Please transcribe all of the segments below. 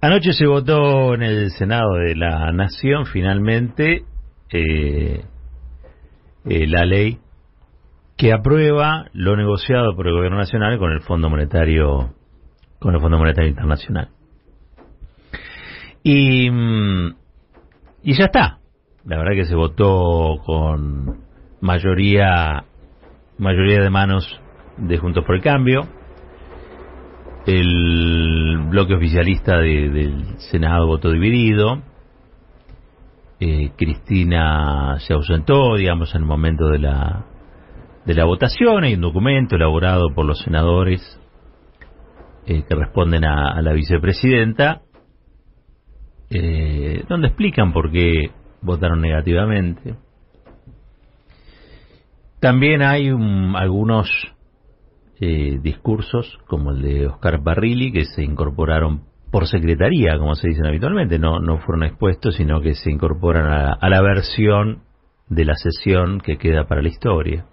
Anoche se votó en el Senado de la Nación finalmente eh, eh, la ley que aprueba lo negociado por el Gobierno Nacional con el Fondo Monetario con el Fondo Monetario Internacional. Y, mm, y ya está. La verdad que se votó con mayoría mayoría de manos de Juntos por el Cambio. El bloque oficialista del Senado votó dividido. Eh, Cristina se ausentó, digamos, en el momento de la, de la votación. Hay un documento elaborado por los senadores eh, que responden a, la vicepresidenta, eh, donde explican por qué votaron negativamente. También hay algunos eh, discursos como el de Oscar Barrilli que se incorporaron por secretaría, como se dicen habitualmente, no, no fueron expuestos, sino que se incorporan a, a la versión de la sesión que queda para la historia.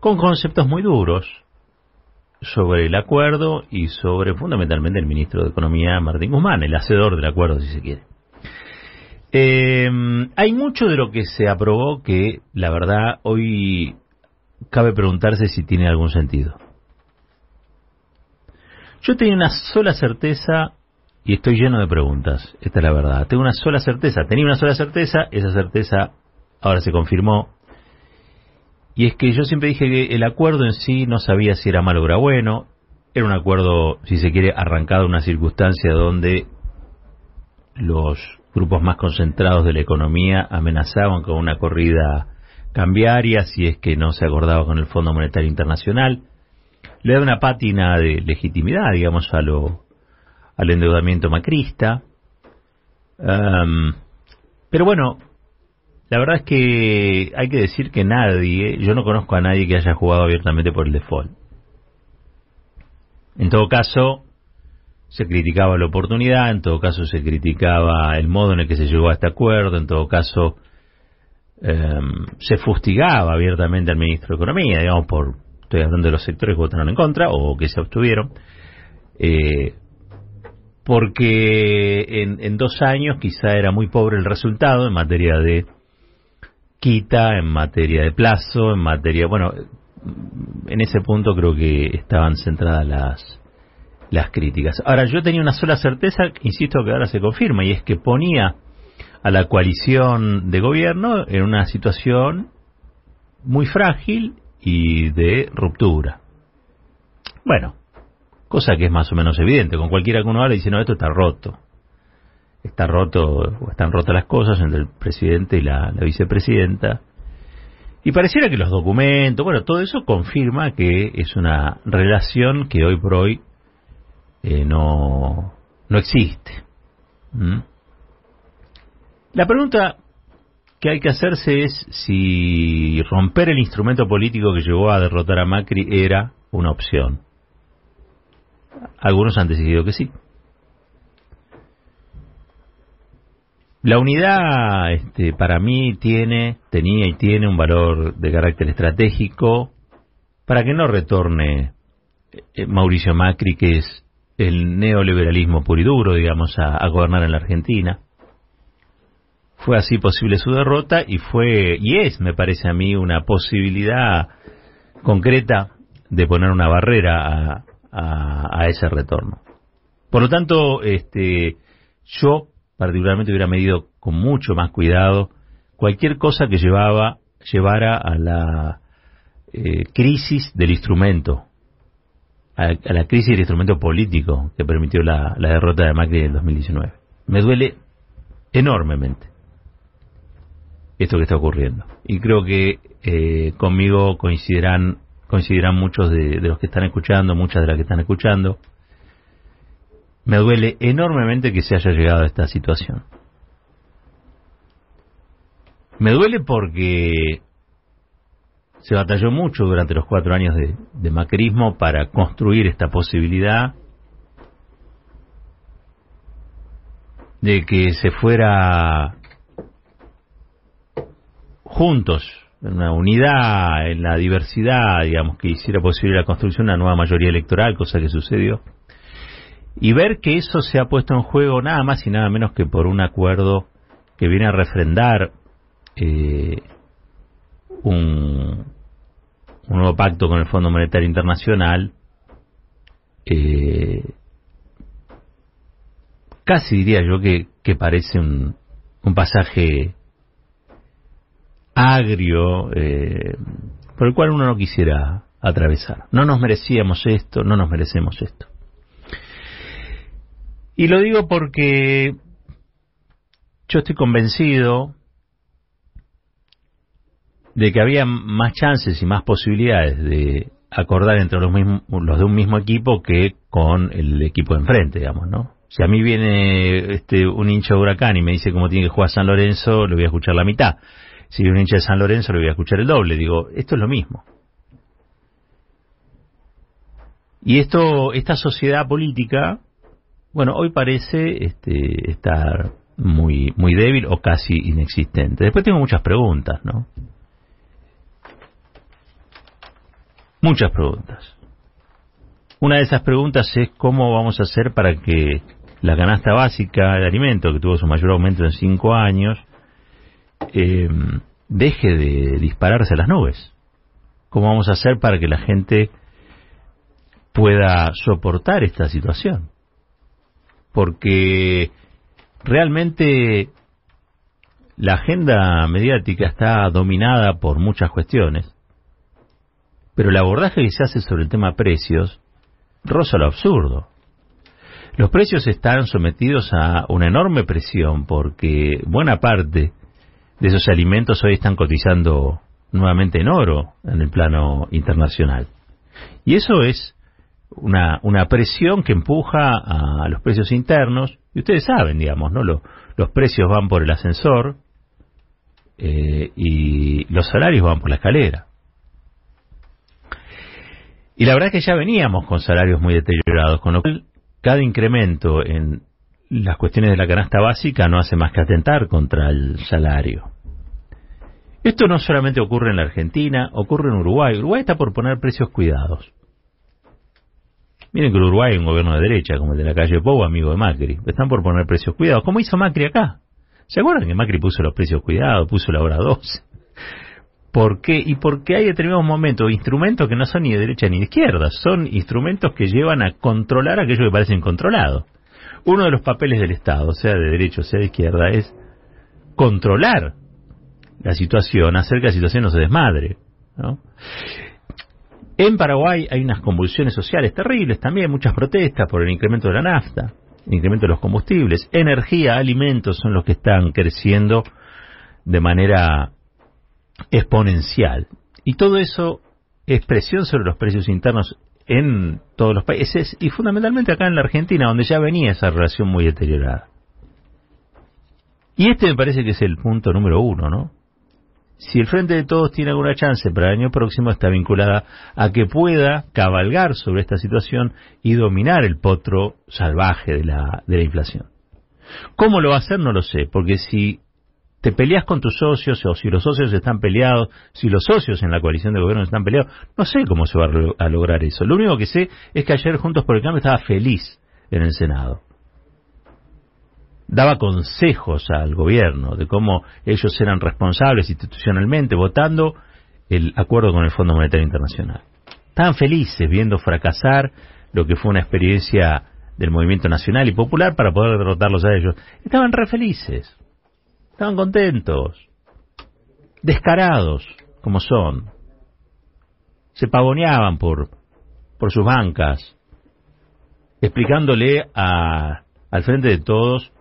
Con conceptos muy duros sobre el acuerdo y sobre fundamentalmente el ministro de Economía, Martín Guzmán, el hacedor del acuerdo, si se quiere. Eh, hay mucho de lo que se aprobó que, la verdad, hoy cabe preguntarse si tiene algún sentido. Yo tenía una sola certeza y estoy lleno de preguntas. Esta es la verdad. Tengo una sola certeza. Tenía una sola certeza, esa certeza ahora se confirmó. Y es que yo siempre dije que el acuerdo en sí no sabía si era malo o era bueno. Era un acuerdo, si se quiere, arrancado en una circunstancia donde los grupos más concentrados de la economía amenazaban con una corrida cambiaria si es que no se acordaba con el Fondo Monetario Internacional. Le da una pátina de legitimidad, digamos, a lo, al endeudamiento macrista. pero bueno, la verdad es que hay que decir que nadie, yo no conozco a nadie que haya jugado abiertamente por el default. En todo caso, se criticaba la oportunidad, en todo caso se criticaba el modo en el que se llegó a este acuerdo, en todo caso em, se fustigaba abiertamente al ministro de Economía, digamos, por, estoy hablando de los sectores que votaron en contra o que se abstuvieron, eh, porque en, en dos años quizá era muy pobre el resultado en materia de quita, en materia de plazo, en materia, bueno, en ese punto creo que estaban centradas las las críticas. Ahora, yo tenía una sola certeza, insisto que ahora se confirma, y es que ponía a la coalición de gobierno en una situación muy frágil y de ruptura. Bueno, cosa que es más o menos evidente, con cualquiera que uno habla dice, no, esto está roto. Está roto, o están rotas las cosas entre el presidente y la, la vicepresidenta. Y pareciera que los documentos, bueno, todo eso confirma que es una relación que hoy por hoy eh, no, no existe. ¿Mm? La pregunta que hay que hacerse es si romper el instrumento político que llevó a derrotar a Macri era una opción. Algunos han decidido que sí. La unidad, este, para mí, tiene, tenía y tiene un valor de carácter estratégico para que no retorne eh, Mauricio Macri, que es el neoliberalismo puro y duro, digamos, a, gobernar en la Argentina. Fue así posible su derrota y fue, y es, me parece a mí, una posibilidad concreta de poner una barrera a, ese retorno. Por lo tanto, este, yo particularmente hubiera medido con mucho más cuidado cualquier cosa que llevaba, llevara a la eh, crisis del instrumento a, la crisis del instrumento político que permitió la, derrota de Macri en el 2019. Me duele enormemente esto que está ocurriendo. Y creo que eh, conmigo coincidirán, coincidirán muchos de, de, los que están escuchando, muchas de las que están escuchando. Me duele enormemente que se haya llegado a esta situación. Me duele porque se batalló mucho durante los cuatro años de, macrismo para construir esta posibilidad de que se fuera juntos, en una unidad, en la diversidad, digamos, que hiciera posible la construcción de una nueva mayoría electoral, cosa que sucedió. y ver que eso se ha puesto en juego nada más y nada menos que por un acuerdo que viene a refrendar eh, un, un, nuevo pacto con el Fondo Monetario Internacional, eh, casi diría yo que, que parece un, un pasaje agrio eh, por el cual uno no quisiera atravesar. No nos merecíamos esto, no nos merecemos esto. Y lo digo porque yo estoy convencido de que había más chances y más posibilidades de acordar entre los, mismos, los de un mismo equipo que con el equipo de enfrente, digamos, ¿no? Si a mí viene este, un hincha de Huracán y me dice cómo tiene que jugar San Lorenzo, le voy a escuchar la mitad. Si un hincha de San Lorenzo, le voy a escuchar el doble. Digo, esto es lo mismo. Y esto, esta sociedad política, bueno, hoy parece este, estar muy, muy débil o casi inexistente. Después tengo muchas preguntas, ¿no? Muchas preguntas. Una de esas preguntas es cómo vamos a hacer para que la canasta básica de alimento, que tuvo su mayor aumento en cinco años, eh, deje de dispararse a las nubes. ¿Cómo vamos a hacer para que la gente pueda soportar esta situación? Porque realmente la agenda mediática está dominada por muchas cuestiones, pero el abordaje que se hace sobre el tema precios roza lo absurdo. Los precios están sometidos a una enorme presión porque buena parte de esos alimentos hoy están cotizando nuevamente en oro en el plano internacional. Y eso es una, una presión que empuja a los precios internos, y ustedes saben, digamos, ¿no? Los, los precios van por el ascensor eh, y los salarios van por la escalera. Y la verdad es que ya veníamos con salarios muy deteriorados, con lo cual cada incremento en las cuestiones de la canasta básica no hace más que atentar contra el salario. Esto no solamente ocurre en la Argentina, ocurre en Uruguay. Uruguay está por poner precios cuidados. Miren que Uruguay es un gobierno de derecha, como el de la calle Pou, amigo de Macri. Están por poner precios cuidados, como hizo Macri acá. ¿Se acuerdan que Macri puso los precios cuidados, puso la hora 12? ¿Por qué? Y porque hay determinados momentos, instrumentos que no son ni de derecha ni de izquierda, son instrumentos que llevan a controlar aquello que parece incontrolado. Uno de los papeles del Estado, sea de derecha o sea de izquierda, es controlar la situación, hacer que la situación no se desmadre. En Paraguay hay unas convulsiones sociales terribles también, muchas protestas por el incremento de la nafta, el incremento de los combustibles, energía, alimentos son los que están creciendo de manera exponencial. Y todo eso es presión sobre los precios internos en todos los países y fundamentalmente acá en la Argentina, donde ya venía esa relación muy deteriorada. Y este me parece que es el punto número uno, ¿no? Si el Frente de Todos tiene alguna chance para el año próximo, está vinculada a que pueda cabalgar sobre esta situación y dominar el potro salvaje de la, de la inflación. ¿Cómo lo va a hacer? No lo sé, porque si te peleas con tus socios o si los socios están peleados, si los socios en la coalición de gobierno están peleados, no sé cómo se va a lograr eso. Lo único que sé es que ayer Juntos por el Cambio estaba feliz en el Senado. Daba consejos al gobierno de cómo ellos eran responsables institucionalmente votando el acuerdo con el Fondo Monetario Internacional. Estaban felices viendo fracasar lo que fue una experiencia del movimiento nacional y popular para poder derrotarlos a ellos. Estaban re felices. Estaban contentos, descarados como son. Se pavoneaban por, por sus bancas, explicándole a, al frente de todos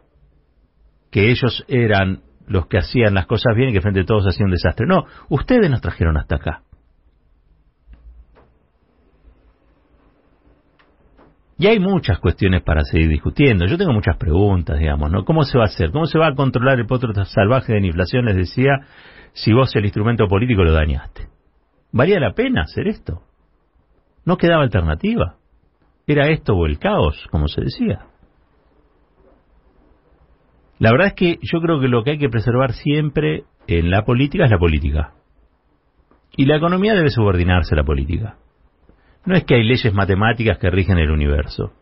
que ellos eran los que hacían las cosas bien y que frente de todos hacían desastre. No, ustedes nos trajeron hasta acá. Y hay muchas cuestiones para seguir discutiendo. Yo tengo muchas preguntas, digamos, ¿no? ¿Cómo se va a hacer? ¿Cómo se va a controlar el potro salvaje de la inflación? Les decía, si vos el instrumento político lo dañaste. ¿Valía la pena hacer esto? No quedaba alternativa. Era esto o el caos, como se decía. La verdad es que yo creo que lo que hay que preservar siempre en la política es la política. Y la economía debe subordinarse a la política. No es que hay leyes matemáticas que rigen el universo.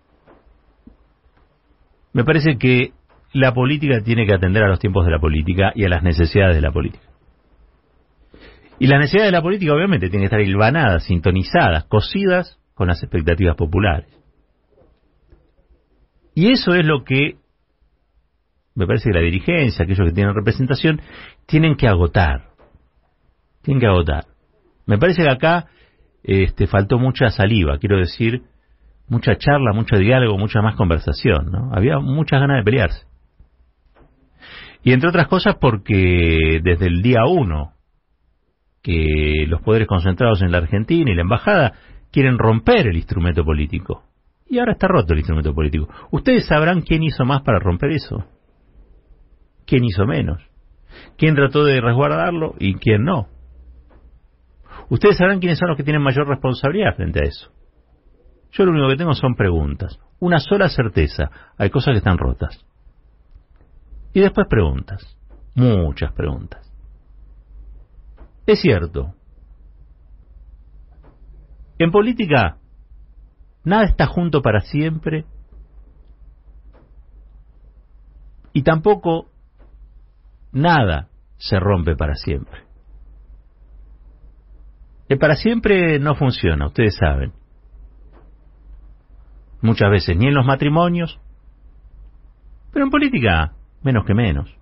Me parece que la política tiene que atender a los tiempos de la política y a las necesidades de la política. Y las necesidades de la política obviamente tienen que estar hilvanadas, sintonizadas, cosidas con las expectativas populares. Y eso es lo que me parece que la dirigencia, aquellos que tienen representación, tienen que agotar. Tienen que agotar. Me parece que acá este, faltó mucha saliva, quiero decir, mucha charla, mucho diálogo, mucha más conversación, ¿no? Había muchas ganas de pelearse. Y entre otras cosas porque desde el día uno que los poderes concentrados en la Argentina y la embajada quieren romper el instrumento político. Y ahora está roto el instrumento político. Ustedes sabrán quién hizo más para romper eso. ¿Quién hizo menos? ¿Quién trató de resguardarlo y quién no? Ustedes sabrán quiénes son los que tienen mayor responsabilidad frente a eso. Yo lo único que tengo son preguntas. Una sola certeza. Hay cosas que están rotas. Y después preguntas. Muchas preguntas. Es cierto. En política, nada está junto para siempre y tampoco nada se rompe para siempre. El para siempre no funciona, ustedes saben. Muchas veces ni en los matrimonios, pero en política menos que menos.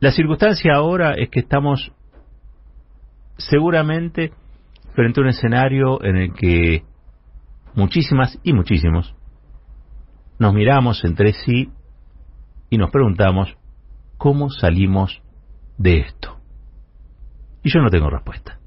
La circunstancia ahora es que estamos seguramente frente a un escenario en el que muchísimas y muchísimos nos miramos entre sí y nos preguntamos cómo salimos de esto. Y yo no tengo respuesta.